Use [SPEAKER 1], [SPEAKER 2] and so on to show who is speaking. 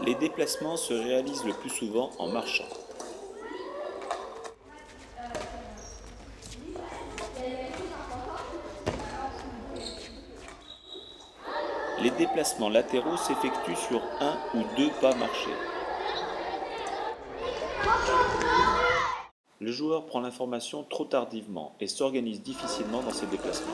[SPEAKER 1] Les déplacements se réalisent le plus souvent en marchant. Les déplacements latéraux s'effectuent sur un ou deux pas marchés. Le joueur prend l'information trop tardivement et s'organise difficilement dans ses déplacements.